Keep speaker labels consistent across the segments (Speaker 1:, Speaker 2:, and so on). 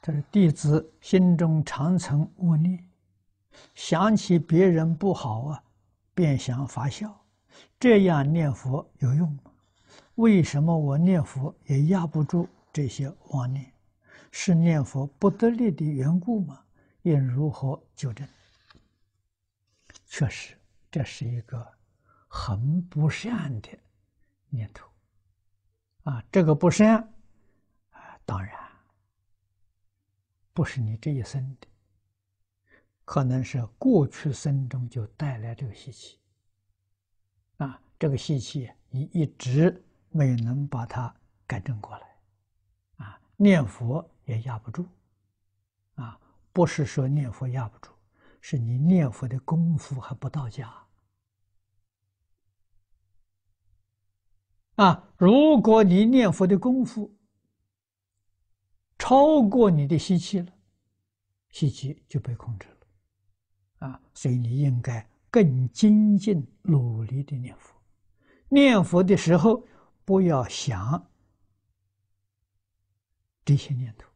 Speaker 1: 他说：“弟子心中常存恶念，想起别人不好啊，便想发笑，这样念佛有用吗？为什么我念佛也压不住这些妄念？是念佛不得力的缘故吗？应如何纠正？”确实，这是一个很不善的念头。啊，这个不善，啊，当然不是你这一生的，可能是过去生中就带来这个习气。啊，这个习气你一直没能把它改正过来，啊，念佛也压不住，啊，不是说念佛压不住，是你念佛的功夫还不到家。啊！如果你念佛的功夫超过你的习气了，习气就被控制了。啊，所以你应该更精进、努力的念佛。念佛的时候，不要想这些念头。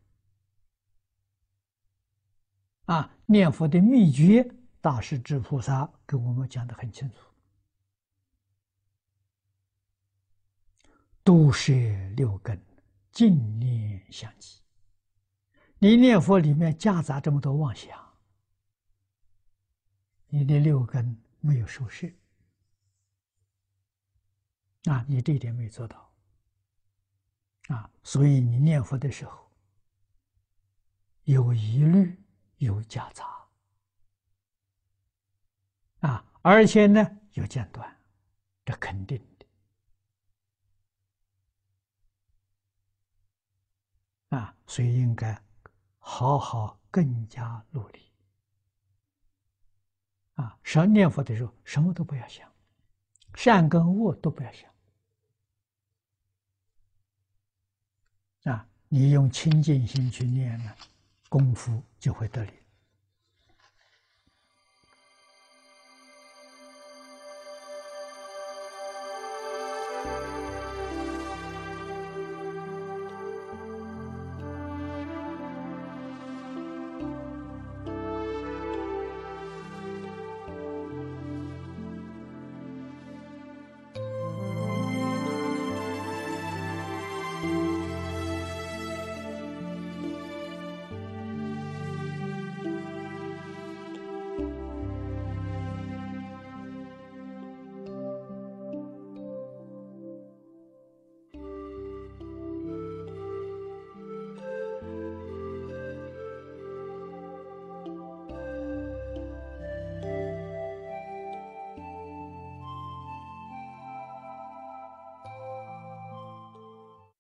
Speaker 1: 啊，念佛的秘诀，大势至菩萨给我们讲得很清楚。都摄六根，净念相继。你念佛里面夹杂这么多妄想，你的六根没有收摄，啊，你这一点没做到，啊，所以你念佛的时候有疑虑，有夹杂，啊，而且呢有间断，这肯定。啊，所以应该好好更加努力。啊，上念佛的时候，什么都不要想，善跟恶都不要想。啊，你用清净心去念呢，功夫就会得力。